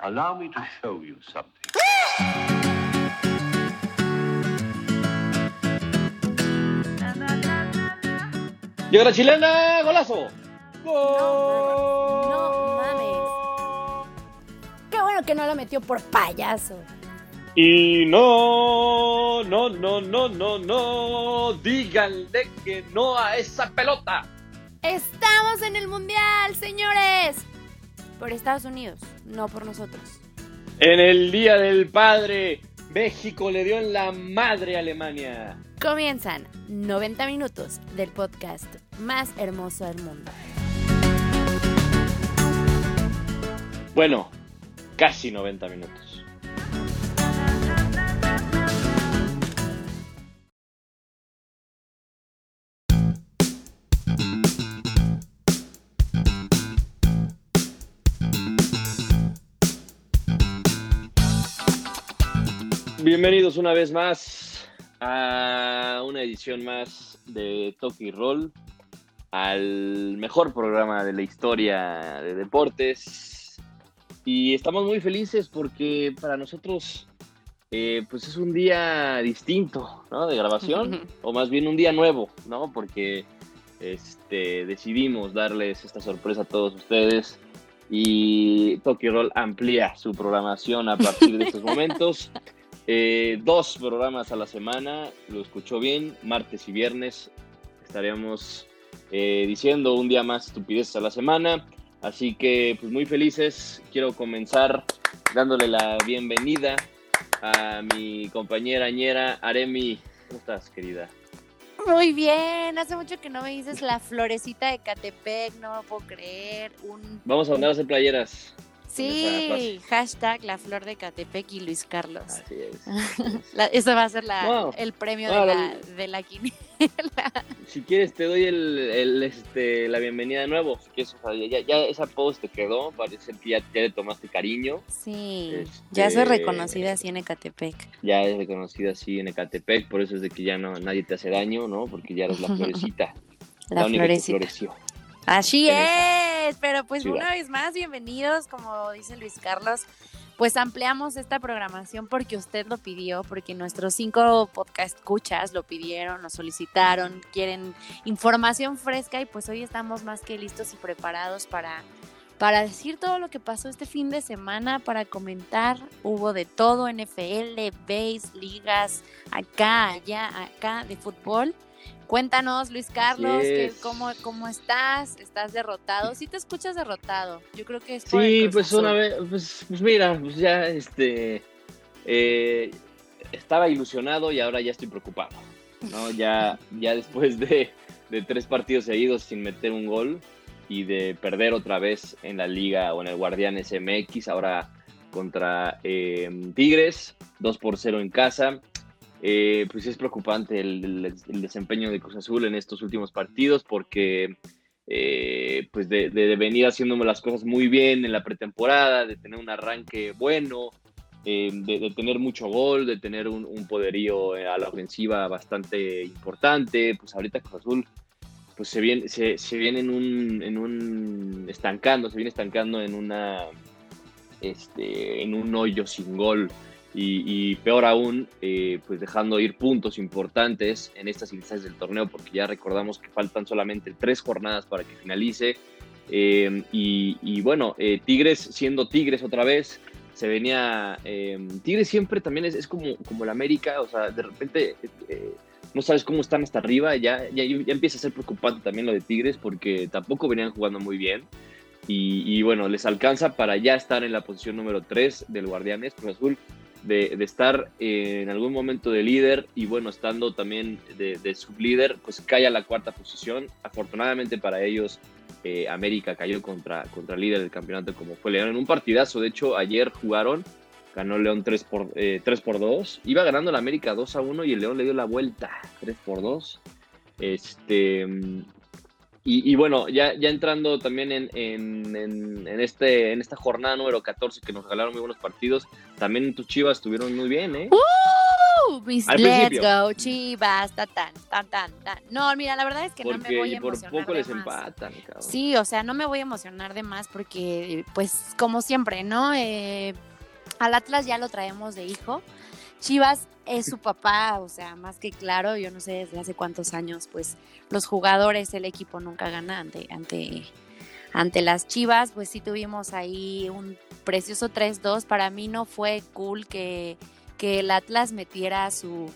Allow me to show you something. Llega la chilena, golazo. No mames. Qué bueno que no la metió por payaso. Y no, no, no, no, no, no, díganle que no a esa pelota. Estamos en el Mundial, señores. Por Estados Unidos, no por nosotros. En el Día del Padre, México le dio en la madre a Alemania. Comienzan 90 minutos del podcast más hermoso del mundo. Bueno, casi 90 minutos. Bienvenidos una vez más a una edición más de Toki Roll, al mejor programa de la historia de deportes. Y estamos muy felices porque para nosotros eh, pues es un día distinto ¿no? de grabación, o más bien un día nuevo, ¿no? porque este, decidimos darles esta sorpresa a todos ustedes y Toki Roll amplía su programación a partir de estos momentos. Eh, dos programas a la semana, lo escuchó bien, martes y viernes estaremos eh, diciendo un día más estupideces a la semana. Así que pues muy felices, quiero comenzar dándole la bienvenida a mi compañera ñera Aremi. ¿Cómo estás, querida? Muy bien, hace mucho que no me dices la florecita de Catepec, no lo puedo creer. Un... Vamos a mandar a hacer playeras. Sí, hashtag la flor de Catepec y Luis Carlos. Así es. La- eso va a ser la, Wow. el premio Wow, de, la, la- de la quiniela. Si quieres te doy el, el, este, la bienvenida de nuevo. Si quieres, o sea, ya, ya esa post te quedó, parece que ya, ya le tomaste cariño. Sí, Este- ya soy reconocida así en Ecatepec. Ya es reconocida así en Ecatepec, por eso es de que ya no nadie te hace daño, ¿no? Porque ya eres la florecita. La, única que florecita. floreció. Así es, pero pues ciudad. una vez más, bienvenidos, como dice Luis Carlos, pues ampliamos esta programación porque usted lo pidió, porque nuestros cinco podcast escuchas lo pidieron, nos solicitaron, quieren información fresca y pues hoy estamos más que listos y preparados para, para decir todo lo que pasó este fin de semana, para comentar, hubo de todo, NFL, base, ligas, acá, allá, acá, de fútbol. Cuéntanos, Luis Carlos, que- cómo, ¿cómo estás? ¿Estás derrotado? Sí te escuchas derrotado. Yo creo que es por Sí, pues una vez, pues, pues mira, pues ya este eh, estaba ilusionado y ahora ya estoy preocupado. ¿no? Ya, ya después de, de tres partidos seguidos sin meter un gol y de perder otra vez en la liga o en el Guardianes MX, ahora contra eh, Tigres, 2 por 0 en casa. Eh, pues es preocupante el, desempeño de Cruz Azul en estos últimos partidos porque eh, pues de, de- venir haciéndome las cosas muy bien en la pretemporada, de tener un arranque bueno, eh, de, tener mucho gol, de tener un, poderío eh, a la ofensiva bastante importante, pues ahorita Cruz Azul pues se viene, se viene en un, en un estancando, se viene estancando en una este, en un hoyo sin gol y, peor aún, eh, pues dejando ir puntos importantes en estas instancias del torneo, porque ya recordamos que faltan solamente tres jornadas para que finalice. Eh, y, bueno, eh, Tigres siendo Tigres otra vez, se venía. eh, Tigres siempre también es, es como, como el América, o sea, de repente eh, no sabes cómo están hasta arriba, ya, ya, ya empieza a ser preocupante también lo de Tigres, porque tampoco venían jugando muy bien. Y, y bueno, les alcanza para ya estar en la posición número 3 del Guardianes Cruz Azul, de, de estar en algún momento de líder y bueno, estando también de, de sublíder, pues cae a la cuarta posición. Afortunadamente para ellos, eh, América cayó contra, contra el líder del campeonato como fue León en un partidazo. De hecho, ayer jugaron, ganó León 3 por, eh, 3 por 2. Iba ganando la América 2 a 1 y el León le dio la vuelta 3 por 2. Este, y, y bueno, ya, ya entrando también en, en, en, en este, en esta jornada número 14 que nos regalaron muy buenos partidos, también tus chivas estuvieron muy bien, ¿eh? ¡Uh! mis- Al let's principio. go, chivas, ta, tan, tan, tan, tan. No, mira, la verdad es que no me voy a por emocionar poco de les más. empatan, cabrón. Sí, o sea, no me voy a emocionar de más porque, pues, como siempre, ¿no? Eh, al Atlas ya lo traemos de hijo. Chivas es su papá, o sea, más que claro, yo no sé desde hace cuántos años, pues, los jugadores, el equipo nunca gana ante, ante, ante las Chivas, pues sí tuvimos ahí un precioso 3-2. Para mí no fue cool que, que el Atlas metiera su,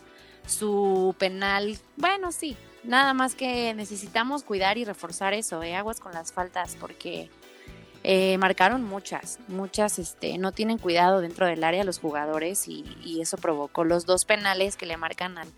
su penal. Bueno, sí, nada más que necesitamos cuidar y reforzar eso, ¿eh? aguas con las faltas, porque eh, marcaron muchas, muchas, este, no tienen cuidado dentro del área los jugadores y, y eso provocó los dos penales que le marcan al,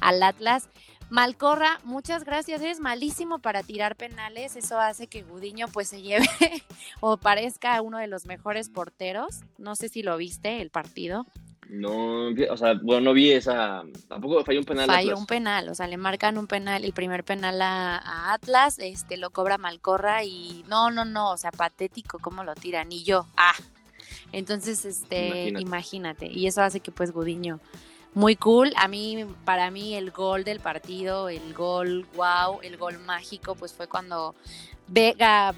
al Atlas. Malcorra, muchas gracias, eres malísimo para tirar penales, eso hace que Gudiño pues se lleve o parezca uno de los mejores porteros, no sé si lo viste el partido. No, o sea, bueno, no vi esa. Tampoco falló un penal. Falló Atlas. un penal, o sea, le marcan un penal, el primer penal a, a Atlas, este lo cobra Malcorra y no, no, no, o sea, patético cómo lo tiran y yo, ah. Entonces, este, Imagínate. imagínate. y eso hace que pues Gudiño muy cool. A mí para mí el gol del partido, el gol wow, el gol mágico pues fue cuando Vega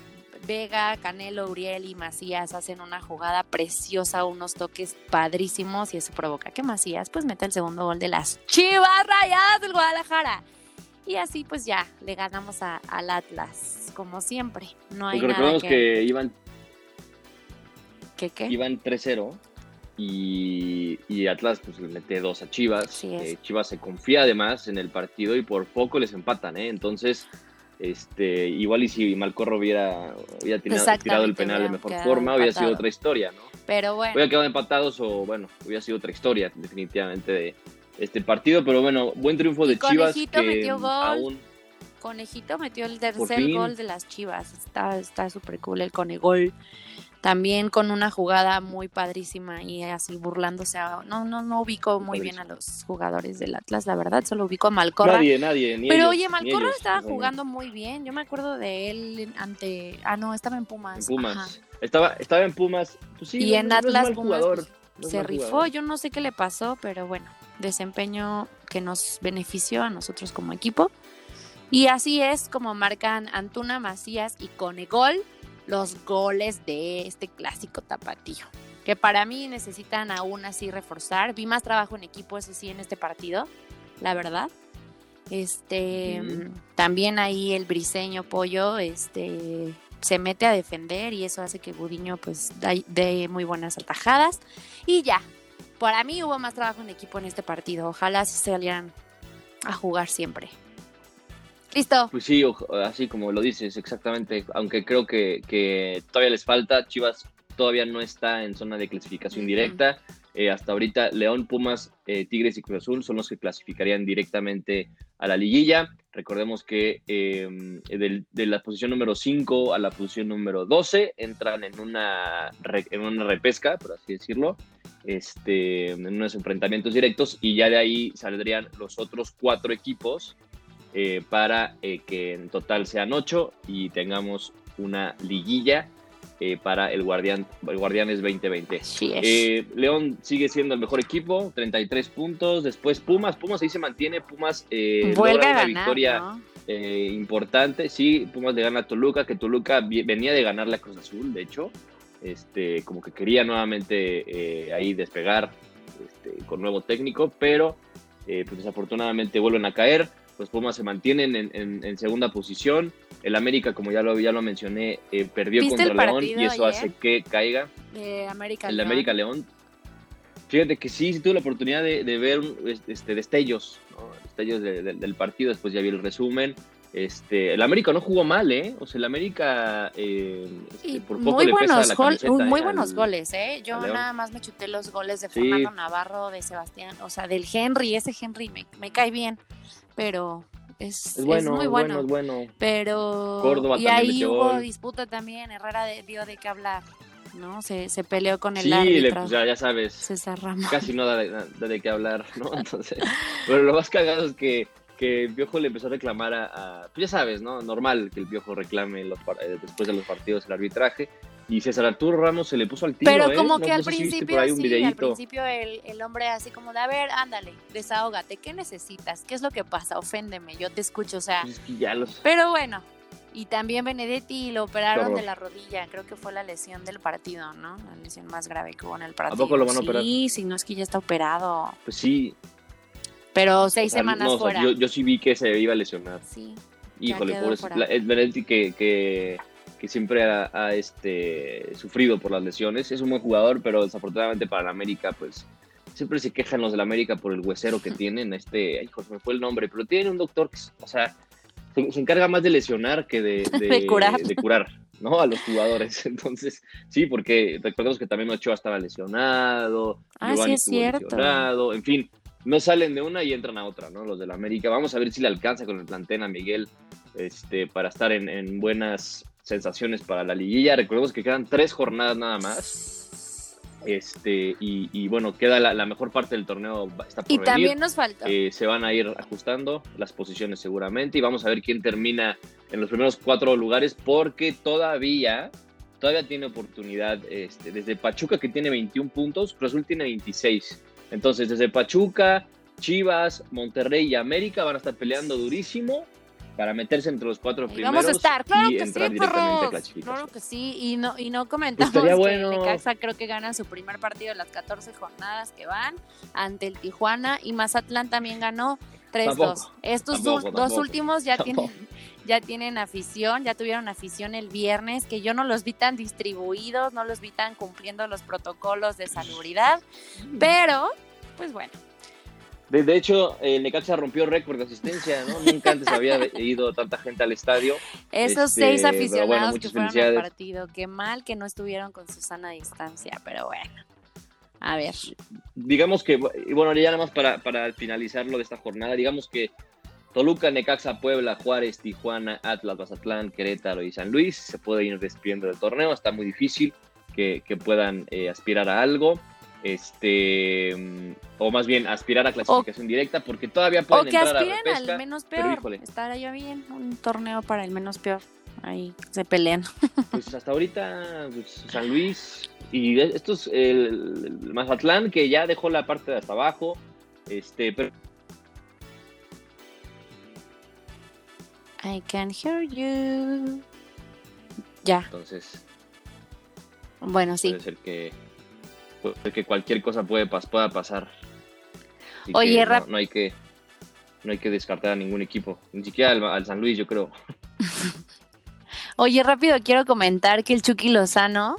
Vega, Canelo, Uriel y Macías hacen una jugada preciosa, unos toques padrísimos y eso provoca que Macías pues meta el segundo gol de las Chivas Rayadas del Guadalajara. Y así pues ya le ganamos a- al Atlas, como siempre. No hay nada recordemos que, que iban, que- ¿qué? iban 3-0 y, y Atlas pues le mete dos a Chivas. Eh, Chivas se confía además en el partido y por poco les empatan, ¿eh? Entonces, este, igual y si Malcorro hubiera, hubiera tirado, el penal de mejor forma, hubiera sido empatado. otra historia, ¿no? Pero bueno, Hubiera quedado empatados o, bueno, hubiera sido otra historia definitivamente de este partido. Pero bueno, buen triunfo Y de Chivas Conejito que metió gol. aún Conejito metió el tercer gol de las Chivas. Está está súper cool el Conegol. También con una jugada muy padrísima y así burlándose. a- no, no, no ubico muy bien a los jugadores del Atlas, la verdad. Solo ubico a Malcorra. nadie, nadie, ni Pero ellos, oye, Malcorra ellos, estaba jugando muy bien. Yo me acuerdo de él en- ante. Ah, no, estaba en En Pumas. Pumas. Ajá. Estaba, estaba en Pumas. Pues sí, Y no- en no Atlas, Pumas, jugador, pues, no Se rifó. jugador. Yo no sé qué le pasó, pero bueno, desempeño que nos benefició a nosotros como equipo. Y así es como marcan Antuna, Macías y Conegol los goles de este clásico tapatío. Que para mí necesitan aún así reforzar. Vi más trabajo en equipo, eso sí, en este partido, la verdad. Este también ahí el briseño pollo, este se mete a defender y eso hace que Gudiño pues dé muy buenas atajadas. Y ya, para mí hubo más trabajo en equipo en este partido. Ojalá se salieran a jugar siempre. Listo. Pues sí, así como lo dices, exactamente. Aunque creo que, que todavía les falta. Chivas todavía no está en zona de clasificación directa. Eh, hasta ahorita, León, Pumas, eh, Tigres y Cruz Azul son los que clasificarían directamente a la liguilla. Recordemos que eh, del- de la posición número 5 a la posición número 12 entran en una, re- en una repesca, por así decirlo, este, en unos enfrentamientos directos y ya de ahí saldrían los otros cuatro equipos eh, para eh, que en total sean ocho y tengamos una liguilla eh, para el, Guardián, el Guardianes 2020. Así es. Eh, León sigue siendo el mejor equipo, 33 puntos. Después Pumas, Pumas ahí se mantiene. Pumas eh, logra una ganar, victoria ¿no? eh, importante. Sí, Pumas le gana a Toluca, que Toluca venía de ganar la Cruz Azul, de hecho. Este, como que quería nuevamente ahí despegar este, con nuevo técnico, pero eh, pues desafortunadamente vuelven a caer. Los Pumas se mantienen en, en- en segunda posición. El América, como ya lo, ya lo mencioné, eh, perdió ¿Viste contra León y eso ayer? hace que caiga De América. el León. América León. Fíjate que sí, sí tuve la oportunidad de, de ver este, destellos, ¿no? destellos de- de- del partido, después ya vi el resumen. Este, el América no jugó mal, ¿eh? O sea, el América eh, este, por poco muy le pesa buenos, la camiseta, uh, muy ¿eh? buenos al- goles, ¿eh? Yo nada más me chuté los goles de Sí. Fernando Navarro, de Sebastián, o sea, del Henry. Ese Henry me, me cae bien, pero es, Es bueno, es muy es bueno. bueno, es bueno. Pero. Córdoba y ahí hubo disputa también. Herrera de- dio de qué hablar, ¿no? Se, se peleó con el Sí, árbitro. pues, ya, ya sabes, César Ramos. casi no da de, da de qué hablar, ¿no? Entonces, pero lo más cagado es que, que el Piojo le empezó a reclamar a, a- pues ya sabes, ¿no? Normal que el Piojo reclame los eh, después de los partidos el arbitraje. Y César Arturo Ramos se le puso al tiro. Pero ¿eh? como No- que no al sé si viste principio, un sí, al principio el, el hombre así como de, a ver, ándale, desahógate, ¿qué necesitas? ¿Qué es lo que pasa? Oféndeme, yo te escucho, o sea, Pues es que ya los. pero bueno. Y también Benedetti lo operaron de la rodilla, creo que fue la lesión del partido, ¿no? La lesión más grave que hubo en el partido. poco lo van a operar? Sí, no es que ya está operado, Pues sí. pero seis o sea, semanas no, o sea, fuera. yo, yo sí vi que se iba a lesionar. Sí, Híjole, pobre. Benedetti que, que, que siempre ha, ha, este, sufrido por las lesiones. Es un buen jugador, pero desafortunadamente para la América, pues siempre se quejan los del América por el huesero que tienen. Este, ay, se me fue el nombre, pero tiene un doctor que, o sea, se, se encarga más de lesionar que de, de, De curar. de curar, ¿no? A los jugadores. Entonces, sí, porque recordemos que también Ochoa estaba lesionado, Ah, sí, Giovanni es cierto. lesionado, en fin, no salen de una y entran a otra, ¿no? Los del América. Vamos a ver si le alcanza con el plantel a Miguel este, para estar en, en buenas sensaciones para la liguilla. Recordemos que quedan tres jornadas nada más. Este, y, y bueno, queda la, la mejor parte del torneo, está por Y venir. también nos faltó. Eh, se van a ir ajustando las posiciones seguramente y vamos a ver quién termina en los primeros cuatro lugares porque todavía, todavía tiene oportunidad este, desde Pachuca que tiene 21 puntos, Cruz Azul tiene 26. Entonces desde Pachuca, Chivas, Monterrey y América van a estar peleando durísimo para meterse entre los cuatro primeros vamos a estar, claro y que sí, perros. Claro que sí, y no, y no comentamos Estaría que bueno. Necaxa creo que gana su primer partido de las 14 jornadas que van ante el Tijuana y Mazatlán también ganó 3-2. Tampoco, Estos tampoco, dos- últimos ya tampoco. tienen ya tienen afición, ya tuvieron afición el viernes, que yo no los vi tan distribuidos, no los vi tan cumpliendo los protocolos de salubridad, pero pues bueno, De, de hecho, el Necaxa rompió récord de asistencia, ¿no? Nunca antes había ido tanta gente al estadio. esos Este, seis bueno, aficionados que fueron al partido, qué mal que no estuvieron con su sana distancia, pero bueno. A ver. digamos que, y bueno, ya nada más para, para finalizar lo de esta jornada, digamos que Toluca, Necaxa, Puebla, Juárez, Tijuana, Atlas, Mazatlán, Querétaro y San Luis se pueden ir despidiendo del torneo. Está muy difícil que, que puedan eh, aspirar a algo. Este, mm, o más bien aspirar a clasificación directa, porque todavía O pueden que entrar aspiren a repesca. al menos pero peor. híjole. Estaría bien un torneo para el menos peor. Ahí se pelean. Pues hasta ahorita pues, San Luis y estos el, el Mazatlán que ya dejó la parte de hasta abajo, este, pero I can hear you. Ya, entonces bueno, sí. puede ser que puede ser que cualquier cosa puede pas- pueda pasar. Así Oye, que no, no hay que no hay que descartar a ningún equipo, ni siquiera al, al San Luis, yo creo. Oye, rápido quiero comentar que el Chucky Lozano,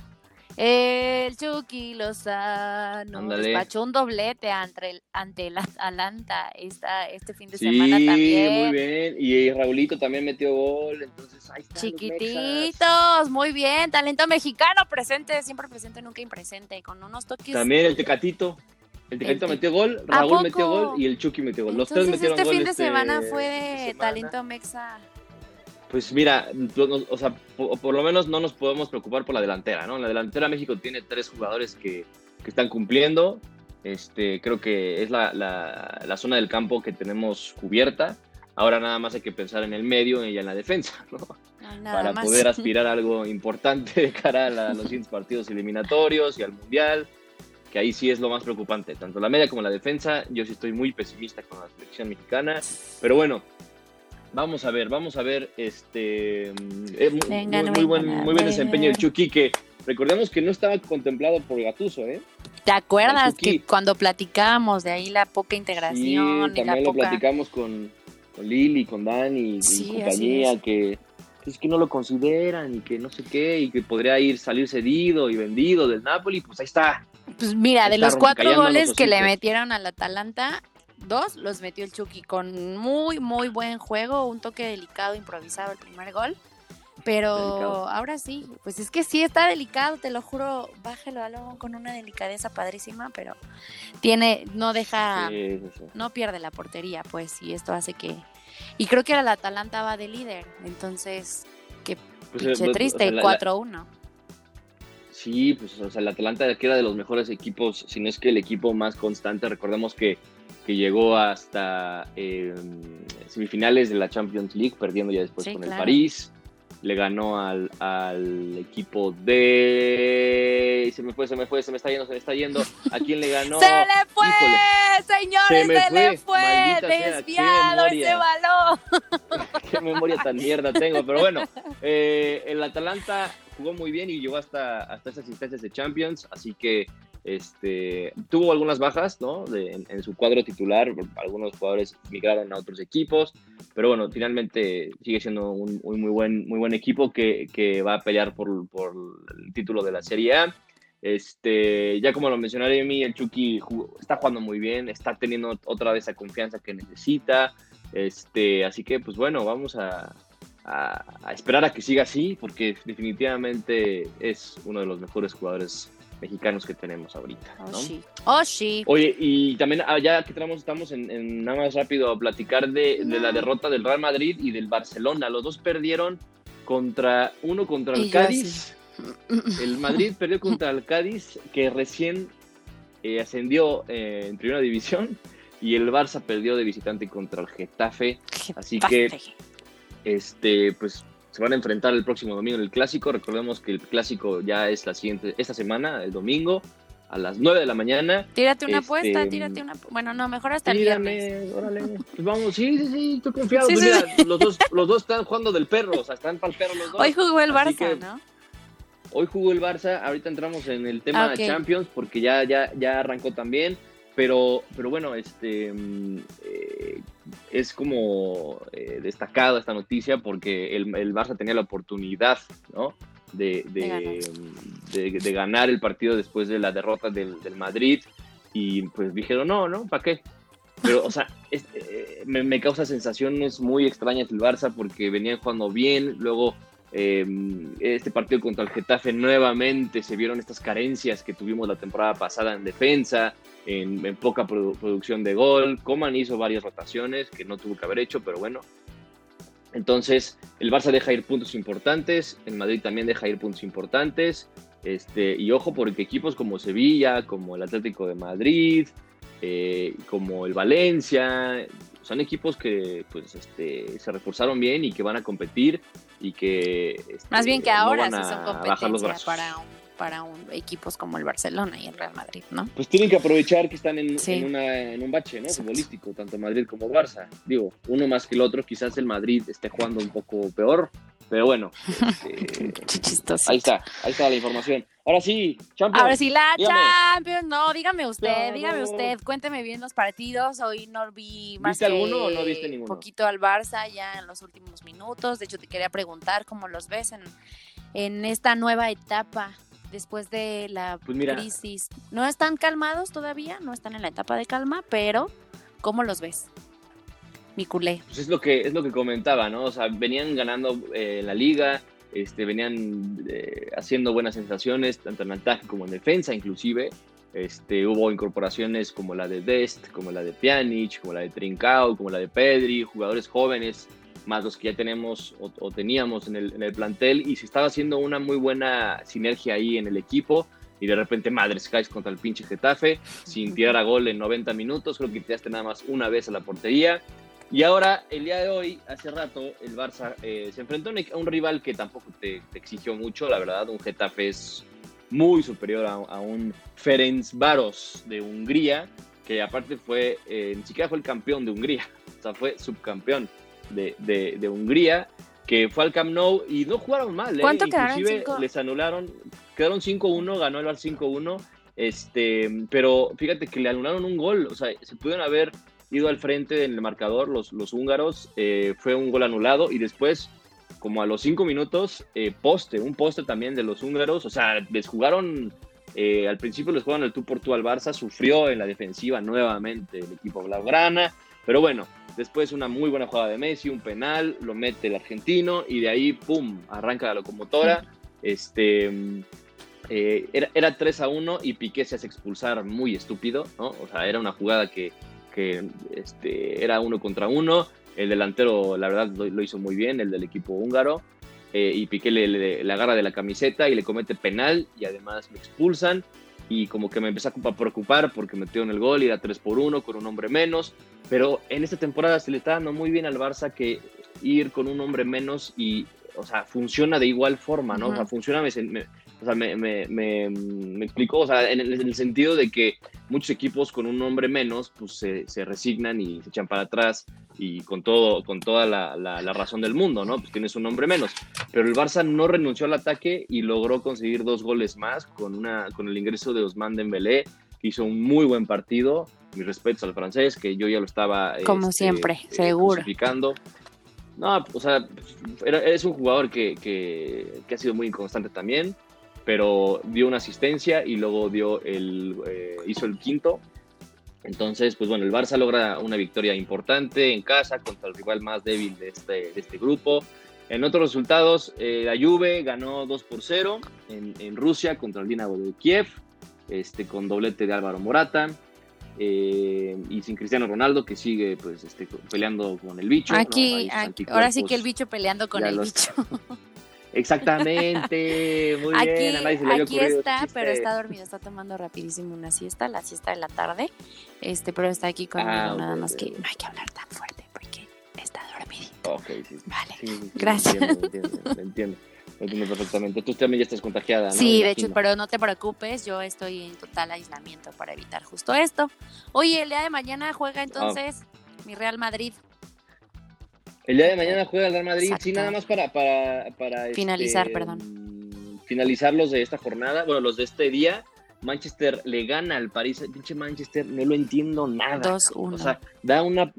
el Chucky Lozano, Ándale. despachó un doblete ante el, ante el Atalanta esta, este fin de Sí, semana también. muy bien. Y Raulito también metió gol, entonces ahí están. Chiquititos, muy bien, talento mexicano presente, siempre presente, nunca impresente, con unos toques. También el Tecatito. El Tecatito El Te- metió gol, ¿A Raúl metió gol y el Chucky metió gol. Los tres Entonces metieron este gol fin de este semana fue de de semana. talento mexa. Pues mira, o sea, por, por lo menos no nos podemos preocupar por la delantera, ¿no? En la delantera México tiene tres jugadores que, que están cumpliendo. Este, creo que es la, la- la zona del campo que tenemos cubierta. Ahora nada más hay que pensar en el medio y en la defensa, ¿no? Para más. poder aspirar a algo importante de cara a, la- a los siguientes partidos eliminatorios y al Mundial, que ahí sí es lo más preocupante, tanto la media como la defensa, yo sí estoy muy pesimista con la selección mexicana, pero bueno, vamos a ver, vamos a ver, este, mm, eh, Vengan, muy, muy buen, vengan muy buen desempeño del. Chucky, que recordemos que no estaba contemplado por Gatuso, ¿eh? ¿Te acuerdas que cuando platicábamos de ahí la poca integración Sí, y la también lo poca... platicamos con, con Lili, con Dani y Sí, así compañía, es. que es que no lo consideran y que no sé qué, y que podría ir salir cedido y vendido del Napoli, pues ahí está. Pues mira, de los cuatro goles que le metieron al Atalanta, dos los metió el Chucky con muy, muy buen juego, un toque delicado, improvisado el primer gol. Pero Delicado. ahora sí, pues es que sí está delicado, te lo juro, bájalo a luego con una delicadeza padrísima, pero tiene, no deja, Sí, sí, sí. no pierde la portería, pues, y esto hace que... Y creo que el Atalanta va de líder, entonces, qué Pues, pinche eh, o triste, sea, la- la- 4-1. Sí, pues o sea, el Atalanta queda de los mejores equipos, si no es que el equipo más constante. Recordemos que, que llegó hasta eh, semifinales de la Champions League, perdiendo ya después Sí, con claro. el París. le ganó al, al equipo de... Se me fue, se me fue, se me está yendo, se me está yendo. ¿A quién le ganó? ¡Se le fue! Híjole. Señores, Se se, me le fue. fue. Maldita sea, Desviado ese memoria. balón. qué memoria tan mierda tengo. Pero bueno, eh, el Atalanta jugó muy bien y llegó hasta, hasta esas instancias de Champions, así que este, tuvo algunas bajas ¿no? en, su cuadro titular, algunos jugadores migraron a otros equipos, pero bueno, finalmente sigue siendo un, muy, buen, muy buen equipo que, va a pelear por, el título de la Serie A. Este, ya como lo mencionaré mí, el Chucky está jugando muy bien, está teniendo otra vez la confianza que necesita. Este, así que, pues bueno, vamos a, a- a esperar a que siga así, porque definitivamente es uno de los mejores jugadores mexicanos que tenemos ahorita. Oh, ¿no? sí. Oh, sí. Oye, y también ah, ya que tenemos, estamos en, en nada más rápido a platicar de, de la derrota del Real Madrid y del Barcelona. Los dos perdieron contra uno contra el Y Cádiz. El Madrid perdió contra el Cádiz, que recién eh, ascendió eh, en primera división, y el Barça perdió de visitante contra el Getafe. Así que, este, pues se van a enfrentar el próximo domingo en el clásico. Recordemos que el clásico ya es la siguiente, esta semana, el domingo, a las 9 de la mañana. Tírate una Este, apuesta, tírate una. Bueno, no, mejor hasta el Tírame, viernes. órale. Pues vamos, sí, sí, sí, estoy confiado. Sí, Pues sí, mira, Los, dos, los dos están jugando del perro, o sea, están para el perro los dos. Hoy jugó el Barça, que- ¿no? Hoy jugó el Barça, ahorita entramos en el tema Ah, ok. Champions porque ya, ya, ya arrancó también, pero, pero bueno, este mm, eh, es como eh, destacado esta noticia porque el, el Barça tenía la oportunidad, ¿no? De, de, De ganar. de- de ganar el partido después de la derrota del, del Madrid y pues dijeron, no, ¿no? ¿Para qué? Pero, o sea, es- eh, me, me causa sensaciones muy extrañas el Barça porque venían jugando bien, luego eh, este partido contra el Getafe nuevamente se vieron estas carencias que tuvimos la temporada pasada en defensa, en, en poca produ- producción de gol. Coman hizo varias rotaciones que no tuvo que haber hecho, pero bueno. Entonces, el Barça deja ir puntos importantes, el Madrid también deja ir puntos importantes. Este, y ojo, porque equipos como Sevilla, como el Atlético de Madrid, eh, como el Valencia, son equipos que pues, este, se reforzaron bien y que van a competir y que este, Más bien que no ahora van sí son a bajar los brazos. para, un, para un, equipos como el Barcelona y el Real Madrid, ¿no? Pues tienen que aprovechar que están en, Sí. en una- en un bache ¿no? Exacto. futbolístico, tanto Madrid como Barça. Digo, uno más que el otro, quizás el Madrid esté jugando un poco peor, pero bueno, Qué chistoso. ahí está, ahí está la información. Ahora sí, Champions. Ahora sí, la dígame. Champions. No, dígame usted, dígame usted. Cuénteme bien los partidos. Hoy no vi más ¿Viste que alguno o no viste ninguno? poquito al Barça ya en los últimos minutos. De hecho, te quería preguntar cómo los ves en, en esta nueva etapa después de la Pues mira. crisis. No están calmados todavía, no están en la etapa de calma, pero ¿cómo los ves? Mi culé. Pues es lo que es lo que comentaba, ¿no? O sea, venían ganando eh, la liga, este, venían eh, haciendo buenas sensaciones, tanto en ataque como en defensa, inclusive. Este, hubo incorporaciones como la de Dest, como la de Pjanic, como la de Trincao, como la de Pedri, jugadores jóvenes, más los que ya tenemos o, o teníamos en el, en el plantel, y se estaba haciendo una muy buena sinergia ahí en el equipo. Y de repente, madres, caes contra el pinche Getafe, sin tirar a gol en 90 minutos. Creo que tiraste nada más una vez a la portería. Y ahora, el día de hoy, hace rato, el Barça eh, se enfrentó a un- rival que tampoco te, te exigió mucho, la verdad. Un Getafe es muy superior a, a un Ferencváros de Hungría, que aparte fue, eh, ni siquiera fue el campeón de Hungría, o sea, fue subcampeón de, de- de Hungría, que fue al Camp Nou y no jugaron mal. ¿eh? Inclusive ¿Cinco? les anularon, quedaron 5-1, ganó el Barça 5-1, este, pero fíjate que le anularon un gol, o sea, se pudieron haber ido al frente en el marcador los, los húngaros, eh, fue un gol anulado y después, como a los cinco minutos, eh, poste, un poste también de los húngaros, o sea, les jugaron, eh, al principio les jugaron el tú por tú al Barça, sufrió en la defensiva nuevamente el equipo blaugrana, pero bueno, después una muy buena jugada de Messi, un penal, lo mete el argentino y de ahí, ¡pum!, arranca la locomotora, este... eh, era, era 3 a 1 y Piqué se hace expulsar muy estúpido, ¿no? O sea, era una jugada que, que este, era uno contra uno. El delantero, la verdad, lo, lo hizo muy bien, el del equipo húngaro. eh, y Piqué le, le- le agarra de la camiseta y le comete penal y además me expulsan. Y como que me empecé a preocupar porque metieron el gol y era 3 por 1 con un hombre menos. Pero en esta temporada se le está dando muy bien al Barça que ir con un hombre menos y o sea, funciona de igual forma, ¿no? O sea, funciona, me, me- o sea, me, me, explicó, o sea, en el, en el sentido de que muchos equipos con un nombre menos, pues se, se resignan y se echan para atrás y con todo, con toda la, la- la razón del mundo, ¿no? Pues tienes un nombre menos. Pero el Barça no renunció al ataque y logró conseguir dos goles más con, una, con el ingreso de Ousmane Dembélé, que hizo un muy buen partido. Mis respetos al francés, que yo ya lo estaba... Como este, siempre, eh, seguro. crucificando. No, o sea, era- es un jugador que, que- que ha sido muy inconstante también, pero dio una asistencia y luego dio el, eh, hizo el quinto. Entonces, pues bueno, el Barça logra una victoria importante en casa contra el rival más débil de este, de este grupo. En otros resultados, eh, la Juve ganó 2 por 0 en, en Rusia contra el Dinamo de Kiev, este, con doblete de Álvaro Morata. eh, y sin Cristiano Ronaldo, que sigue pues, este, con- con el bicho. Aquí, ahora sí que el bicho peleando con el los- bicho. Exactamente, muy Aquí, bien. a nadie se le aquí está, pero está dormido, está tomando rapidísimo una siesta, la siesta de la tarde. Este, pero está aquí conmigo, Ah, nada más que no hay que hablar tan fuerte porque está dormidito. Ok, sí. Vale. Sí, sí, sí, Gracias. Entiendo, entiendo, entiendo, entiendo perfectamente. Tú también ya estás contagiada, ¿no? Sí, de hecho, pero no te preocupes, yo estoy en total aislamiento para evitar justo esto. Oye, el día de mañana Ah. juega entonces mi Real Madrid. El día de mañana juega el Real Madrid, sí, nada más para, para, para Finalizar, este, perdón. mm, Finalizar los de esta jornada, bueno, los de este día. Manchester le gana al París, pinche Manchester, no lo entiendo nada. 2-1. O sea, da una,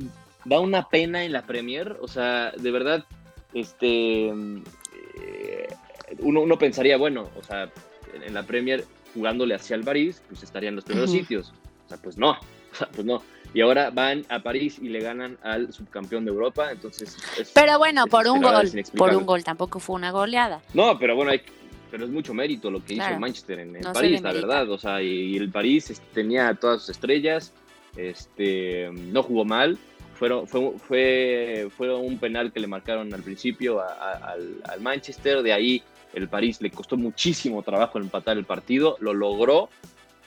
da una pena en la Premier, o sea, de verdad, este, eh, uno, uno pensaría, bueno, o sea, en, la Premier jugándole hacia el París, pues estarían los primeros sitios. O sea, pues no, o sea, pues no. Y ahora van a París y le ganan al subcampeón de Europa, entonces... es- Pero bueno, por un gol, por un gol, tampoco fue una goleada. No, pero bueno, hay, pero es mucho mérito lo que hizo Claro. el Manchester en, en No París, la verdad. O sea, y, y el París tenía todas sus estrellas, este, no jugó mal. Fueron, fue, fue, fue un penal que le marcaron al principio a- a- al, al Manchester. De ahí el París le costó muchísimo trabajo empatar el partido. Lo logró.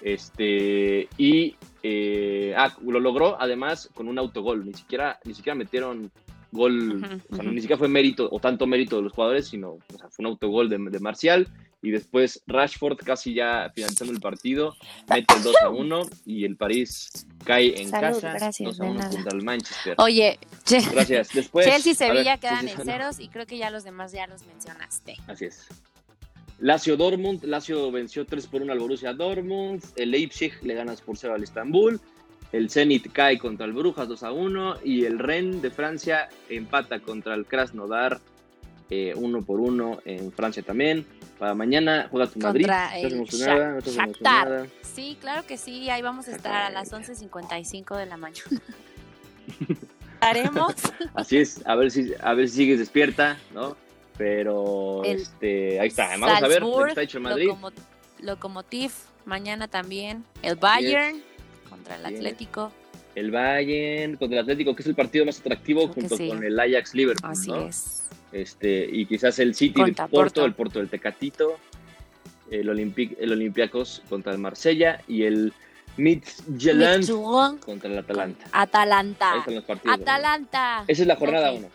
Este, y eh, ah, lo logró además con un autogol. Ni siquiera, ni siquiera metieron gol, o sea, ni siquiera fue mérito o tanto mérito de los jugadores, sino o sea, fue un autogol de, de Marcial. Y después Rashford, casi ya finalizando el partido, mete el 2 a 1 y el París cae en Salud, casa gracias, 2 a de 1 nada. contra el Manchester. Oye, Gracias. Después. Chelsea y ver, Sevilla quedan en ceros y creo que ya los demás ya los mencionaste. Así es. Lazio Dortmund, Lazio venció 3 por 1 al Borussia Dortmund, el Leipzig le ganas por 0 al Estambul, el Zenit cae contra el Brujas 2 a 1 y el Rennes de Francia empata contra el Krasnodar 1 por 1 en Francia también. Para mañana juega tu Madrid. ¿Estás emocionada? ¿No estás emocionada? Sí, claro que sí, ahí vamos a estar a las 11.55 de la mañana. Haremos Así es, a ver si, a ver si sigues despierta, ¿no? Pero El este, ahí está. Vamos a ver Salzburg, está hecho el Madrid. Locomo- Lokomotiv, mañana también. El Bayern contra el. Atlético. El Bayern contra el Atlético, que es el partido más atractivo Creo junto sí. con el Ajax Liverpool. Así ¿no? es. Este, y quizás el City Contra del Porto, Porto. el Porto del Tecatito, el, Olympic, el Olympiacos contra el Marsella y el Midtjylland contra el Atalanta. Ahí Atalanta. están los partidos. ¿no? Atalanta. Esa es la jornada Ok. 1.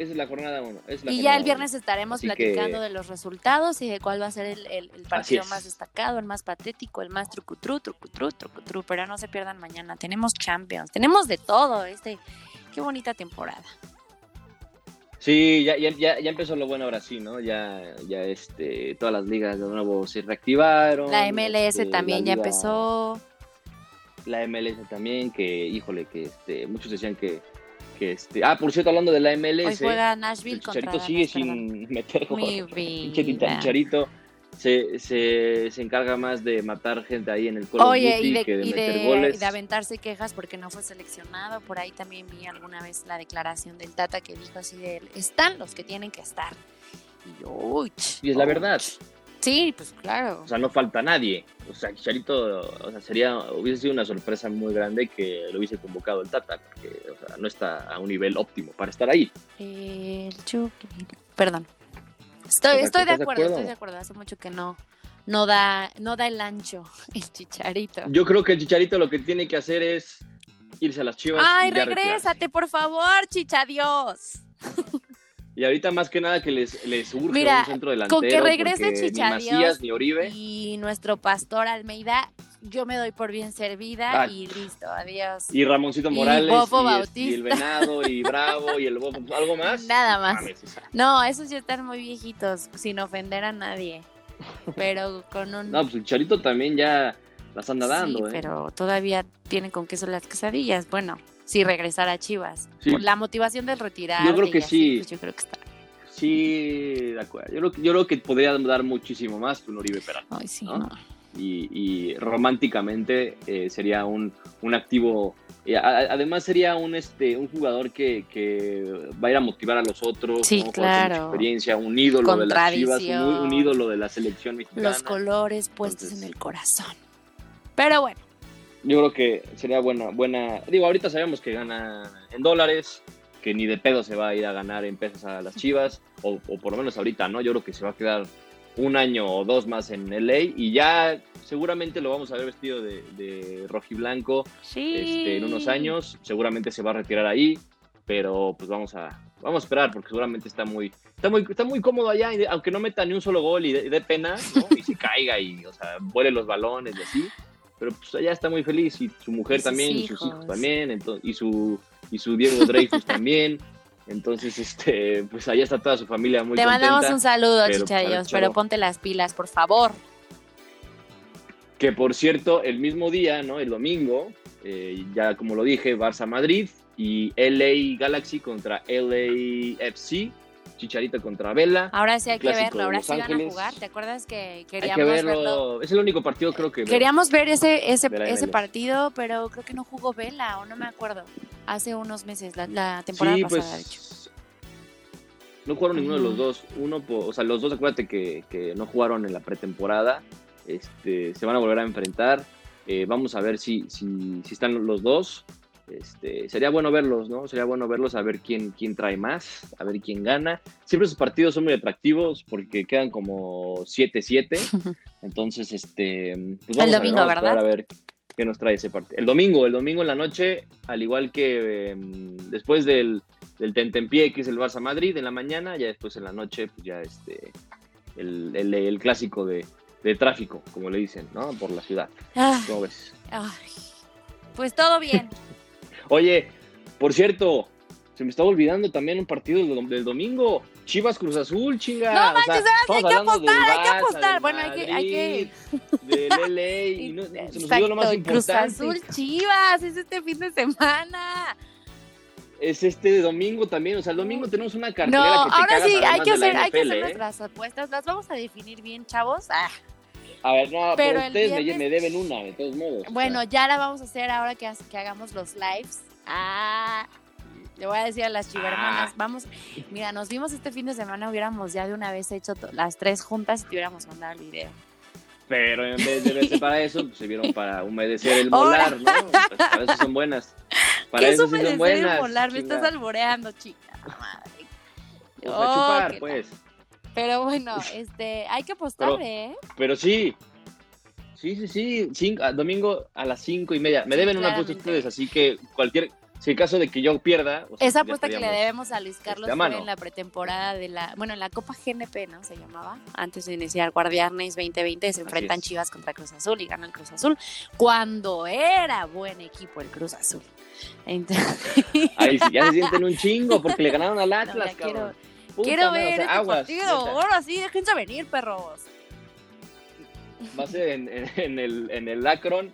Esa es la jornada 1. Y ya el viernes estaremos Así platicando que- de los resultados y de cuál va a ser el, el- el partido más destacado, el más patético, el más trucutru, trucutru, trucutru. Pero no se pierdan mañana. Tenemos Champions, tenemos de todo. Este, qué bonita temporada. Sí, ya, ya, ya, ya empezó lo bueno ahora sí, ¿no? Ya, ya este, todas las ligas de nuevo se reactivaron. La MLS este, también la ya liga- empezó. La MLS también, que, híjole, que este, muchos decían que este. Ah, por cierto, hablando de la MLS. Hoy juega el Nashville contra Chicharito sigue sin meter gol. Pinche. Chicharito se, se, se encarga más de matar gente ahí en el Call of Oye, Duty y de, que de y, meter de, goles. y de aventarse quejas porque no fue seleccionado. Por ahí también vi alguna vez la declaración del Tata que dijo así de, están los que tienen que estar. Y uy, Y es la uy. verdad. Sí, pues claro. O sea, no falta nadie. O sea, Chicharito, o sea, sería, hubiese sido una sorpresa muy grande que lo hubiese convocado el Tata, porque o sea, no está a un nivel óptimo para estar ahí. El Chucky. Perdón. Estoy, estoy de ¿estás de acuerdo, estoy de acuerdo. Hace mucho que no, no da, no da el ancho el chicharito. Yo creo que el Chicharito lo que tiene que hacer es irse a las chivas. Ay, y regrésate, por favor, chicha Dios. Y ahorita más que nada que les, les urge Mira, un centro delantero. con que regrese porque Chicha Ni Macías ni Oribe. Y nuestro pastor Almeida, yo me doy por bien servida Ah. y listo, adiós. Y Ramoncito Y Morales. Bofo y, Bautista. y el Venado y Bravo y el Bofo. ¿Algo más? Nada más. No, esos ya están muy viejitos, sin ofender a nadie. Pero con un... No, pues el Charito también ya las anda dando, sí, ¿eh? pero todavía tienen con queso las quesadillas. Bueno, si regresar a Chivas. Sí. Por La motivación del retirar. Yo creo que sí. Pues yo creo que está. Sí, de acuerdo. Yo creo, que- yo creo que podría dar muchísimo más que un Oribe Peralta. Ay, sí, ¿no? no. y, y románticamente eh, sería un, un activo. eh, a- además sería un este un jugador que, que va a ir a motivar a los otros, Sí, ¿no? Jugador con claro. experiencia, un ídolo de las Chivas, un, ídolo de la selección mexicana. Los colores puestos Entonces- en el corazón. Pero bueno, Yo creo que sería buena, buena. Digo, ahorita sabemos que gana en dólares, que ni de pedo se va a ir a ganar en pesos a las Chivas, o, o por lo menos ahorita, ¿no? Yo creo que se va a quedar un año o dos más en LA y ya seguramente lo vamos a ver vestido de, de rojiblanco sí. este, en unos años. Seguramente se va a retirar ahí, pero pues vamos a, vamos a esperar porque seguramente está muy, está muy, está muy cómodo allá, y de- aunque no meta ni un solo gol y dé de pena, ¿no? y se caiga y, o sea, vuele los balones y así. Pero pues allá está muy feliz y su mujer Y también y sus hijos. también ento- y su y su Diego Dreyfus también. Entonces, este, pues allá está toda su familia muy Te mandamos contenta. un saludo, pero Chicha para el Dios, pero ponte las pilas, por favor. Que por cierto, el mismo día, ¿no? El domingo, eh, ya como lo dije, Barça Madrid y LA Galaxy contra LAFC, Chicharito contra Vela. Ahora sí hay que verlo, ahora sí van a jugar. ¿Te acuerdas que Hay queríamos que verlo? verlo. Es el único partido creo que. Queríamos ver ese, ese, ese partido, pero creo que no jugó Vela, o no me acuerdo. Hace unos meses, la, la temporada sí, pasada, de hecho. pues no jugaron ninguno de los Ujú. dos. Uno, o sea, los dos, acuérdate que, que no jugaron en la pretemporada. Este, se van a volver a enfrentar. Eh, vamos a ver si, si, si están los dos. Este, sería bueno verlos, ¿no? Sería bueno verlos a ver quién, quién trae más, a ver quién gana. Siempre esos partidos son muy atractivos porque quedan como 7-7. Entonces, este, pues vamos El a ver, domingo, vamos a esperar ¿verdad? A ver qué nos trae ese partido. El domingo, el domingo en la noche, al igual que em, después del, del Tentempié, que es el Barça Madrid, en la mañana, ya después en la noche, pues ya este, el, el- el clásico de, de tráfico, como le dicen, ¿no? Por la ciudad. Ah, ¿Cómo ves? Pues todo bien. Oye, por cierto, se me estaba olvidando también un partido del, dom- del domingo. Chivas Cruz Azul, chinga. No O sea, manches, sí estamos hay que apostar, hay que Barça, apostar. Bueno, hay que- hay que- Del LA, y no, se nos olvidó lo más Exacto, Cruz importante. Azul Chivas, es este fin de semana. Es este domingo también, o sea, el domingo tenemos una No, cartelera que te ahora cagas, sí, hay que de hacer, hay que hacer ¿eh? nuestras apuestas. Las vamos a definir bien, chavos. Ah, A ver, no, Pero pero, el ustedes me- viernes- me, deben una, de todos modos. bueno, ya la vamos a hacer ahora que, que hagamos los lives. Ah, le voy a decir a las chivermanas, Ah. vamos, mira, nos vimos este fin de semana, hubiéramos ya de una vez hecho las tres juntas y te hubiéramos mandado el video. Pero en vez de verse para eso, pues se vieron para humedecer el molar, ¿no? Pues para eso son buenas. Para ¿Qué es eso sí humedecer son el buenas. molar? Me estás alboreando, chica. Madre. Pues Oh, a chupar, pues. Pero bueno, este, hay que apostar, Pero- ¿eh? Pero sí. Sí, sí, sí. Cinco- a- domingo a las cinco y media. Me Sí, deben una apuesta claramente. ustedes, así que cualquier. Si en caso de que yo pierda. o sea, Esa apuesta que le debemos a Luis Carlos fue en la pretemporada de la, bueno, en la Copa GNP, ¿no? Se llamaba, antes de iniciar Guardianes 2020, se enfrentan. Chivas contra Cruz Azul y gana el Cruz Azul, cuando era buen equipo el Cruz Azul. Entonces, Ahí sí, ya se sienten un chingo porque le ganaron al no, Atlas, quiero, cabrón. Puta quiero madre, o ver sea, este aguas, partido, ahora sí, déjense venir, perros. Va a ser en, en- en el, en el Akron.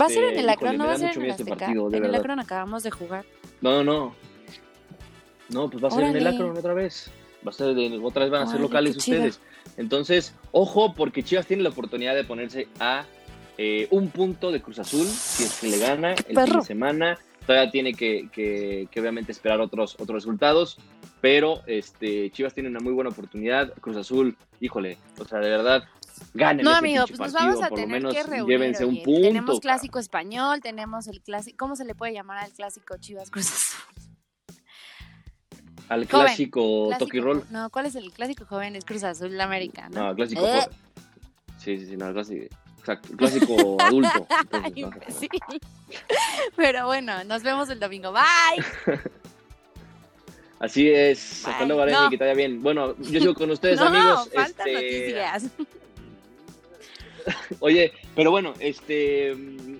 Va a ser en este, el híjole, Akron, no va a ser en el este partido, en el. Akron acabamos de jugar. No, no, no. No, pues va a ser en el. Akron otra vez. Va a ser de, otra vez van a ser locales ustedes. Entonces, ojo, porque Chivas tiene la oportunidad de ponerse a eh, un punto de Cruz Azul, si es que le gana el fin de semana. Todavía tiene que, que- que obviamente esperar otros, otros resultados. Pero este Chivas tiene una muy buena oportunidad. Cruz Azul, híjole, o sea, de verdad, ganen No, ese amigo, pues nos partido, vamos a por tener menos que reunir. llévense un punto. Tenemos clásico español, tenemos el clásico, ¿cómo se le puede llamar al clásico Chivas Cruz Azul? Al Joven, clásico, Toki Roll. No, ¿cuál es el clásico joven? Es Cruz Azul América, ¿no? No, clásico Eh. joven. Sí, sí, sí, no, clásico. Exacto, clásico adulto. Entonces, no. imbécil. Pero bueno, nos vemos el domingo. Bye. Así es. Hasta luego, que te vaya bien. Bueno, yo sigo con ustedes, no, amigos. faltan Este, noticias. Oye, pero bueno, este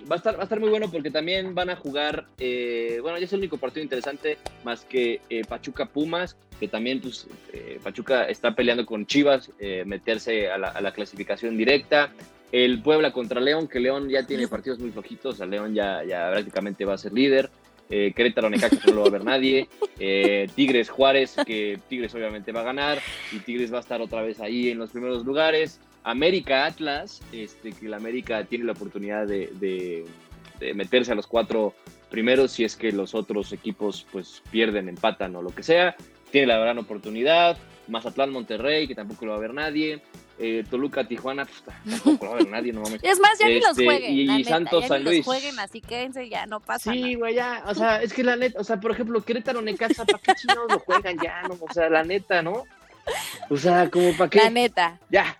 va a estar, va a estar muy bueno porque también van a jugar, eh, bueno, ya es el único partido interesante más que eh, Pachuca Pumas, que también pues eh, Pachuca está peleando con Chivas, eh, meterse a la, a la clasificación directa. El Puebla contra León, que León ya tiene partidos muy flojitos, o sea, León ya, ya prácticamente va a ser líder. Eh, Querétaro Necaxa no lo va a ver nadie. Eh, Tigres Juárez, que Tigres obviamente va a ganar. Y Tigres va a estar otra vez ahí en los primeros lugares. América Atlas, este, que el América tiene la oportunidad de, de- de meterse a los cuatro primeros si es que los otros equipos pues pierden, empatan o lo que sea. Tiene la gran oportunidad. Mazatlán Monterrey, que tampoco lo va a ver nadie. Eh, Toluca Tijuana, pues, tampoco lo va a ver nadie, no mames. Es más, ya ni los Este, jueguen. y Santos ya San ni los Luis. jueguen, así quédense, ya no pasa Sí, güey, ya, o sea, es que la neta, o sea, por ejemplo, Querétaro Necaxa, ¿para qué chingados lo juegan ya? No? O sea, la neta, ¿no? O sea, como para qué, La neta. ya,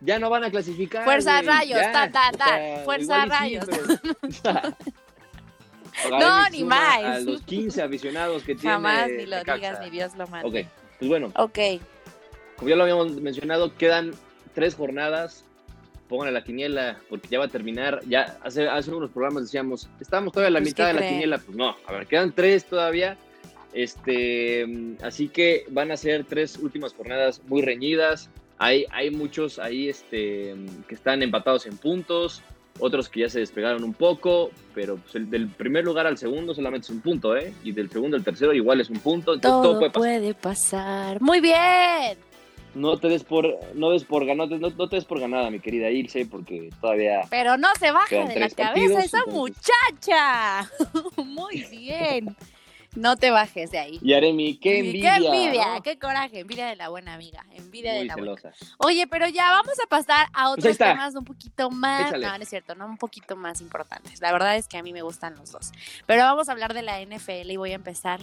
ya no van a clasificar. Fuerza güey, Rayos, ya. ta, ta, O ta, sea, Fuerza sí, Rayos. o sea, No, ni más. A los 15 aficionados que tiene Jamás ni lo Necaxa. digas, ni Dios lo mande. Ok, pues bueno, Ok. como ya lo habíamos mencionado, quedan tres jornadas. Pónganle la quiniela, porque ya va a terminar. Ya hace, hace unos programas decíamos, estamos todavía a la Pues, mitad ¿qué de la quiniela. Pues no, a ver, quedan tres todavía. Este, así que van a ser tres últimas jornadas muy reñidas. Hay, hay muchos ahí este, que están empatados en puntos, otros que ya se despegaron un poco, pero pues, el del primer lugar al segundo solamente es un punto, ¿eh? Y del segundo al tercero igual es un punto. Entonces todo, Todo puede pasar. pasar. Muy bien. No te des por, no des por ganada, no, no te des por ganada, mi querida Ilse, porque todavía Pero no se Quedan de la cabeza partidos, esa entonces. muchacha. Muy bien. No te bajes de ahí. Y Aremi, qué envidia. Qué envidia, ¿no? qué coraje, envidia de la buena amiga, envidia de la buena. celosa. Oye, pero ya vamos a pasar a ahí otros temas un poquito más, Échale. no, no es cierto, no un poquito más importantes. La verdad es que a mí me gustan los dos. Pero vamos a hablar de la NFL y voy a empezar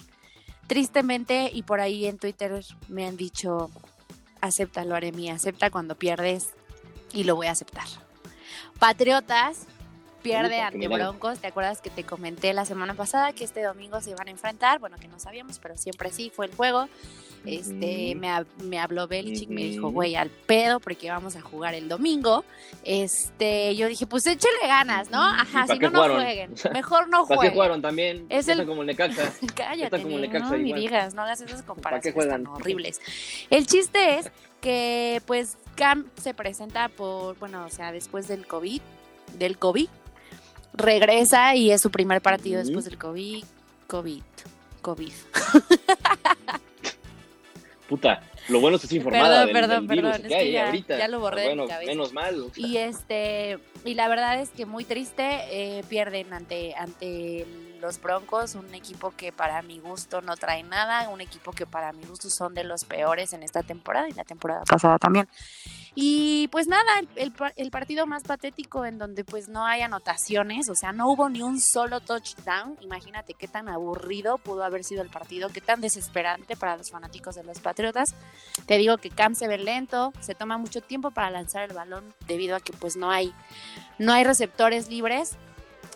tristemente y por ahí en Twitter me han dicho, acéptalo, Aremi, acepta cuando pierdes y lo voy a aceptar. Patriotas pierde ante. Broncos. ¿Te acuerdas que te comenté la semana pasada que este domingo se iban a enfrentar? Bueno, que no sabíamos, pero siempre sí fue el juego. Este, me, me habló Belichick, me dijo, güey, al pedo, porque vamos a jugar el domingo. Este, yo dije, pues échele ganas, ¿no? Ajá, ¿Y pa' si no, no jueguen. Mejor no ¿Para qué jueguen. jugaron también? Es el- están como el Necaxa. Cállate, Está como ni- Necaxa no, igual. digas, no hagas esas comparaciones tan horribles. El chiste es que, pues, Cam se presenta por, bueno, o sea, después del COVID, del COVID, regresa y es su primer partido después del COVID, COVID, COVID. Puta, lo bueno es que estoy informada Perdón, del, perdón, del virus perdón, que es que hay ya- ahorita. ya lo borré de mi cabeza. menos mal. o sea, Y este, y la verdad es que muy triste, eh, pierden ante, ante los Broncos, un equipo que para mi gusto no trae nada, un equipo que para mi gusto son de los peores en esta temporada y la temporada pasada también. Y pues nada, el, el pa- el partido más patético en donde pues no hay anotaciones, o sea, no hubo ni un solo touchdown. Imagínate qué tan aburrido pudo haber sido el partido, qué tan desesperante para los fanáticos de los Patriotas. Te digo que Cam se ve lento, se toma mucho tiempo para lanzar el balón debido a que pues no hay, no hay receptores libres.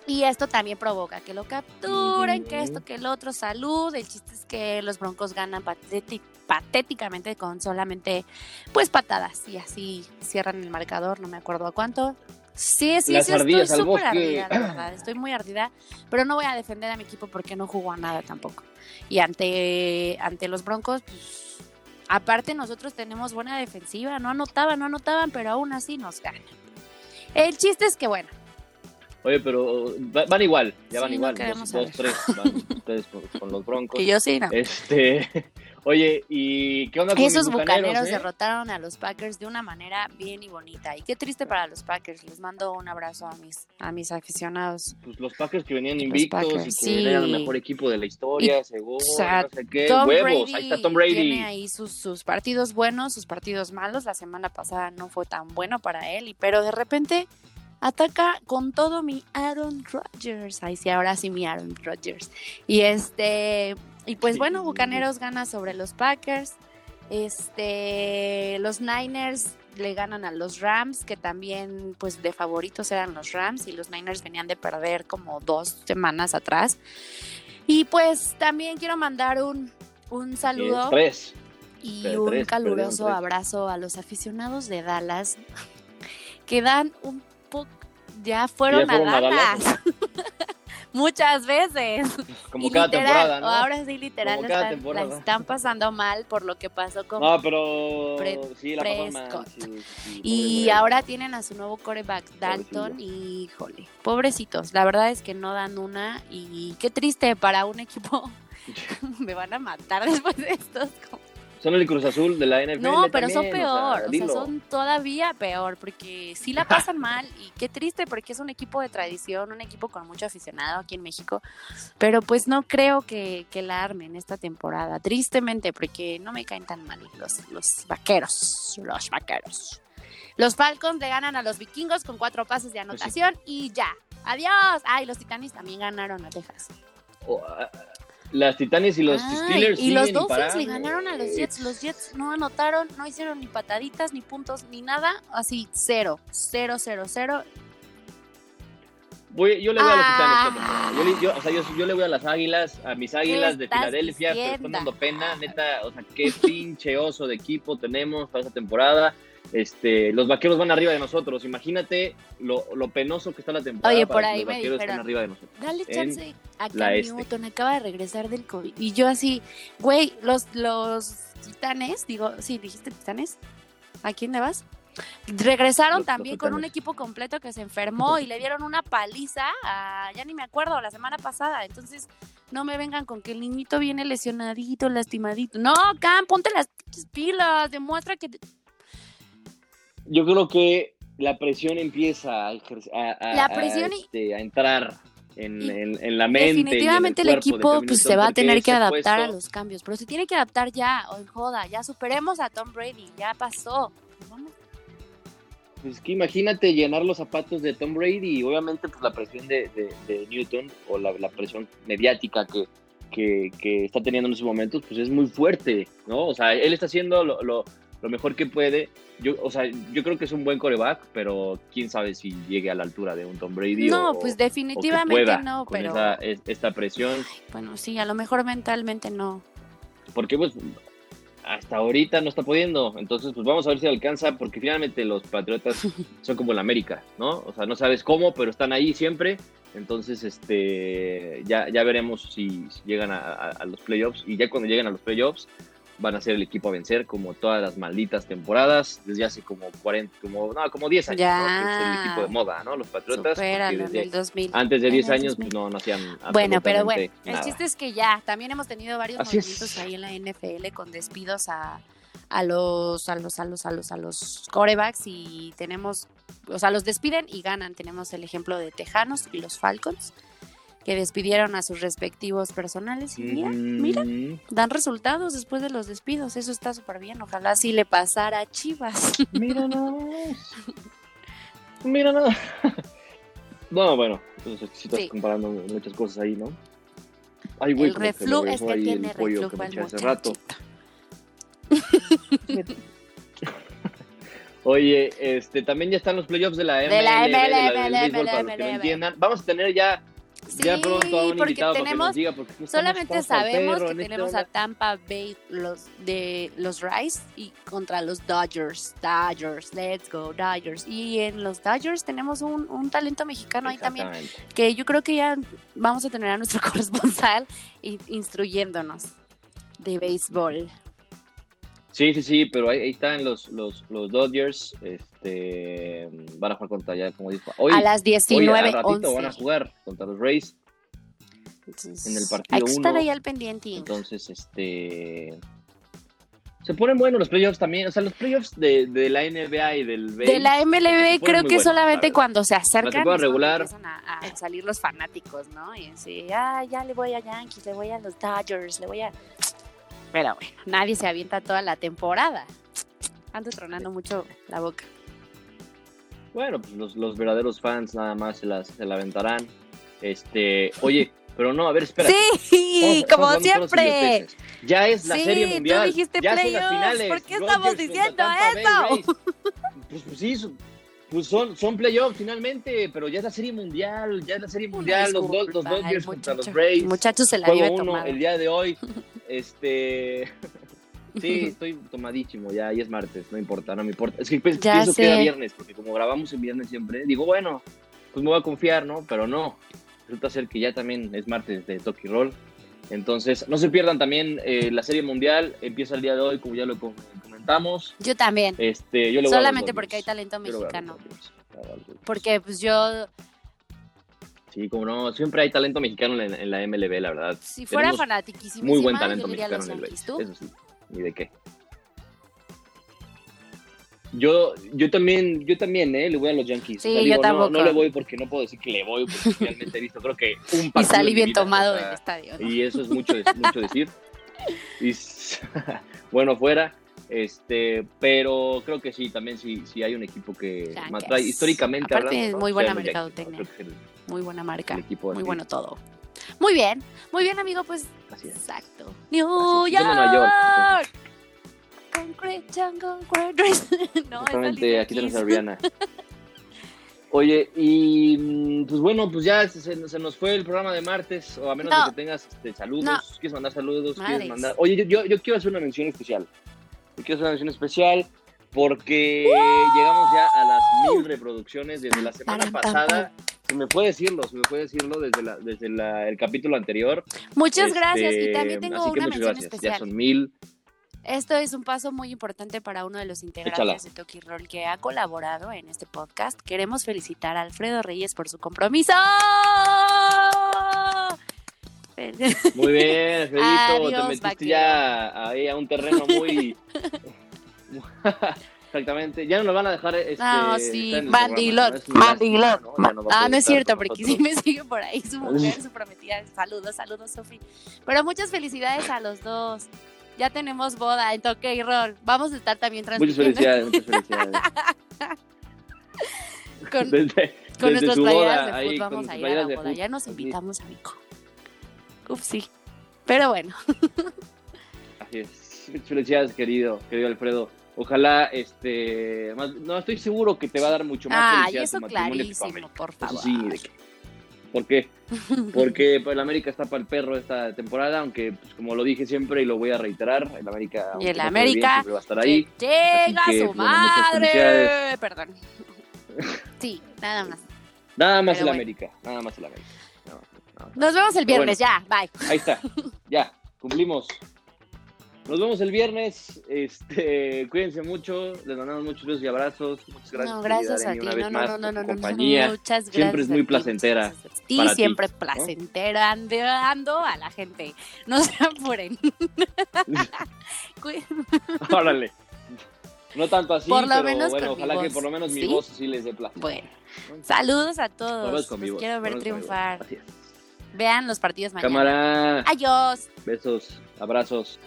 Y esto también provoca que lo capturen, que esto, que el otro, salud. El chiste es que los Broncos ganan patéti- patéticamente con solamente pues patadas y así cierran el marcador, no me acuerdo a cuánto. Sí, sí, Las sí, estoy súper ardida, la verdad, estoy muy ardida, pero no voy a defender a mi equipo porque no jugó a nada tampoco. Y ante, ante los Broncos, pues, aparte nosotros tenemos buena defensiva, no anotaban, no anotaban, pero aún así nos ganan. El chiste es que, bueno, Oye, pero va- van igual, ya van igual. dos, dos, tres van ustedes con, con los broncos. que yo sí, no. Este, oye, ¿y qué onda con Esos mis bucaneros eh? derrotaron a los Packers de una manera bien y bonita. Y qué triste para los Packers. Les mando un abrazo a mis, a mis aficionados. Pues los Packers que venían invictos y que sí. eran el mejor equipo de la historia, seguro, sea, no sé qué, Tom huevos, Brady, ahí está Tom Brady. tiene ahí sus, sus partidos buenos, sus partidos malos. La semana pasada no fue tan bueno para él, y, pero de repente ataca con todo mi Aaron Rodgers. Ay, sí, ahora sí mi Aaron Rodgers. Y este, y pues Sí. bueno, Bucaneros gana sobre los Packers. Este, los Niners le ganan a los Rams, que también pues de favoritos eran los Rams y los Niners venían de perder como dos semanas atrás. Y pues también quiero mandar un Un saludo tres. y un caluroso abrazo a los aficionados de Dallas que dan un ya fueron, fueron a a Dallas. Dallas. Muchas veces. Como y cada literal, temporada, ¿no? ahora sí literal Como cada están, la están pasando mal por lo que pasó con No, pero sí, la. Prescott. sí, sí, sí, Y ahora tienen a su nuevo coreback, Dalton, y híjole, pobrecitos. La verdad es que no dan una y qué triste para un equipo. Me van a matar después de estos. Son el Cruz Azul de la NFL. No, pero son peor, o sea, son todavía peor, porque sí la pasan mal y qué triste porque es un equipo de tradición, un equipo con mucho aficionado aquí en México, pero pues no creo que, que la armen esta temporada, tristemente, porque no me caen tan mal los, los vaqueros, los vaqueros. Los Falcons le ganan a los vikingos con cuatro pases de Pues anotación y ya. Adiós. Ay, los Titanes también ganaron a Texas. O, ah, las Titanes y los Ay, Steelers. y los Dolphins le ganaron a los Jets. Los Jets no anotaron, no hicieron ni pataditas, ni puntos, ni nada. Así, cero. Cero, cero, cero. Voy- yo le voy a los Ah. Titanes. temporada. Yo, le- yo- o sea, yo, yo le voy a las Águilas, a mis Águilas de Filadelfia, pero están dando pena, neta, o sea, qué pinche oso de equipo tenemos para esta temporada. Este, los vaqueros van arriba de nosotros. Imagínate lo, lo penoso que está la temporada. Oye, por que ahí los me vaqueros dijeron, arriba de nosotros. Dale chance a Cam este. Newton, acaba de regresar del COVID. Y yo así, güey, los, los titanes, digo, sí, dijiste titanes. ¿A quién le vas? Regresaron Los- los también con un equipo completo que se enfermó y le dieron una paliza, a- ya ni me acuerdo, la semana pasada. Entonces, no me vengan con que el niñito viene lesionadito, lastimadito. No, Cam, ponte las pilas, demuestra que... Yo creo que la presión empieza a, ejercer- a, a- La a, presión y- este, a entrar en, Y en- en la mente. Definitivamente el, equipo pues, se va a tener que ese adaptar a los cambios, pero se tiene que adaptar ya, o joda, ya superemos a Tom Brady, ya pasó. Pues que imagínate llenar los zapatos de Tom Brady y obviamente pues la presión de, de- de Newton o la, la presión mediática que, que, que está teniendo en esos momentos pues es muy fuerte, ¿no? O sea, él está haciendo lo, lo- lo mejor que puede. Yo, o sea, yo creo que es un buen coreback, pero quién sabe si llegue a la altura de un Tom Brady No, o, pues definitivamente pueda no, con pero esa- es- esta presión. bueno, sí, a lo mejor mentalmente no. porque pues hasta ahorita no está pudiendo. Entonces, pues vamos a ver si alcanza, porque finalmente los Patriotas son como la América, ¿no? O sea, no sabes cómo, pero están ahí siempre. Entonces, este, ya, ya veremos si, si llegan a, a- a los playoffs. Y ya cuando lleguen a los playoffs, van a ser el equipo a vencer, como todas las malditas temporadas, desde hace como 40, como, no, como 10 años, Ya. ¿no? Es el equipo de moda, ¿no? Los Patriotas. porque Supéralo en desde el 2000. antes de en 10 el años, 2000. pues no, no hacían Bueno, pero bueno, el chiste es que ya, también hemos tenido varios Así es. movimientos ahí en la NFL con despidos a, a los, a los, a los, a los, a los corebacks y tenemos, o sea, los despiden y ganan. Tenemos el ejemplo de Tejanos y los Falcons, que despidieron a sus respectivos personales y mira, mira, dan resultados después de los despidos. Eso está súper bien. Ojalá sí le pasara a Chivas. Mira nada más. Mira nada. No, bueno, entonces sí estás Sí. comparando muchas cosas ahí, ¿no? Ay, güey, el reflujo es que tiene reflujo que hace rato. Oye, este, también ya están los playoffs de la MLB, De la del MLB, béisbol, para los que no MLB. entiendan. Vamos a tener ya, ya Sí, pronto a un porque invitado para que tenemos diga, porque Solamente sabemos perro que en esta tenemos a. Tampa Bay los de los Rice y contra los Dodgers. Dodgers, let's go Dodgers. Y en los Dodgers tenemos un, un talento mexicano ahí también que yo creo que ya vamos a tener a nuestro corresponsal in- instruyéndonos de béisbol. Sí, sí, sí, pero ahí, ahí están los, los, los Dodgers, este, van a jugar contra ya, como dijo. Hoy, a las hoy a 19 ratito van a 11. jugar contra los Rays. Entonces, en el Hay partido que estar uno. ahí al pendiente. Entonces, este. Se ponen buenos los playoffs también. O sea, los playoffs de, de la NBA y del De béis, la MLB creo que buenos, solamente cuando se acercan regular. empiezan a, a salir los fanáticos, ¿no? Y así, ah, ya le voy a Yankees, le voy a los Dodgers, le voy a... Pero bueno, nadie se avienta toda la temporada. Ando tronando mucho la boca. Bueno, pues los, los verdaderos fans nada más se, las, se la aventarán. Este, oye, pero no, a ver, espera. Sí, como siempre. Ya es la Sí, serie tú mundial. dijiste ya son las finales. ¿por qué Dodgers estamos diciendo eso? Pues, pues sí, son- pues son, son playoffs finalmente, pero ya es la serie mundial, ya es la serie mundial, los, los Dodgers contra los Rays. Muchachos se la vive uno tomada. el día de hoy. este. Sí, estoy tomadísimo, ya, y es martes, no importa, no me importa. Es que pues, Ya pienso que era viernes, porque como grabamos en viernes siempre, digo, bueno, pues me voy a confiar, ¿no? Pero no, resulta ser que ya también es martes de Toki Roll. Entonces, no se pierdan también eh, la Serie Mundial, empieza el día de hoy, como ya lo com- comentamos. Yo también. Este, yo Solamente porque hay talento mexicano. Dodgers. Le voy a los Dodgers. Porque pues yo, Sí, como no, siempre hay talento mexicano en, en la MLB, la verdad. si fuera Tenemos fanatiquísima, Muy buen talento mexicano en el béisbol, eso sí, ni de qué. Yo, yo también, yo también, ¿eh? Le voy a los Yankees. Sí, yo no- tampoco. No, le voy porque no puedo decir que le voy, porque realmente he visto, creo que un Y partido. salí en mi bien vida, tomado o sea, del estadio. ¿no? Y eso es mucho, es mucho decir. Y, bueno, fuera. Este, pero creo que sí, también sí, sí hay un equipo que más trae, históricamente Aparte, hablando, es ¿no? muy buena ¿no? mercadotecnia. Muy buena marca. Muy bueno todo. Muy bien, muy bien, amigo, pues Así es. exacto. New Así es. Yo de Nueva York, York. Concrete jungle, No, Alicia aquí tenemos a Rihanna. Oye, y mm, pues bueno, pues ya se, se nos fue el programa de martes, o a menos No. de que tengas este, saludos, No. quieres mandar saludos, Madres. quieres mandar... Oye, yo, yo, yo quiero hacer una mención especial. Yo quiero hacer una mención especial porque llegamos ya a las mil reproducciones desde la semana pasada. Se me puede decirlo, se me puede decirlo desde, la, desde la- el capítulo anterior. Muchas Este, gracias. Y también tengo una muchas mención gracias. especial. Ya son mil. Esto es un paso muy importante para uno de los integrantes Échala. de Toki Roll que ha colaborado en este podcast. Queremos felicitar a Alfredo Reyes por su compromiso. Muy bien, Alfredito, Adiós, te metiste vaquero. ya ahí a un terreno muy... Exactamente, ya no nos van a dejar este, No, sí, mandilot, ¿no? Mandilot. ¿no? No a Ah, no es cierto, porque sí me sigue por ahí su mujer, su prometida. Saludos, saludos, Sofi. Pero muchas felicidades a los dos. Ya tenemos boda en Toque y Roll. Vamos a estar también Muchas transmitiendo felicidades, muchas felicidades. con, Desde- con desde nuestras playeras boda, de fútbol. Vamos a ir a la boda. Ya nos invitamos, amigo. Uf, sí. Pero bueno, Así es. Muchas felicidades, querido, querido Alfredo. Ojalá, este, más- no estoy seguro que te va a dar mucho más Ay, felicidad eso tu clarísimo, por Eso favor. sí, de que- ¿Por qué? Porque pues, el América está para el perro esta temporada, aunque pues, como lo dije siempre y lo voy a reiterar, el América, Y el América, bien, siempre va a estar ahí. Que llega que, su bueno, muchas madre. Perdón. Sí, nada más. Nada más Pero el bueno. América, nada más el América. No, no. Nos vemos el viernes, ya. Bye. Ahí está, ya, cumplimos. Nos vemos el viernes. Este, cuídense mucho. Les mandamos muchos besos y abrazos. Muchas gracias. no, gracias a ti. una vez No, no, más no, no, no, tu no, compañía. Muchas gracias. Siempre es muy ti, placentera ti, ti, siempre ¿no? placentera ando a la gente. No se apuren. Órale. No tanto así, Por lo pero menos bueno, ojalá que por lo menos mi ¿sí? voz sí les dé placer. bueno, saludos a todos. Los quiero ver triunfar. Vean los partidos mañana. Cámara. Adiós. Besos, abrazos.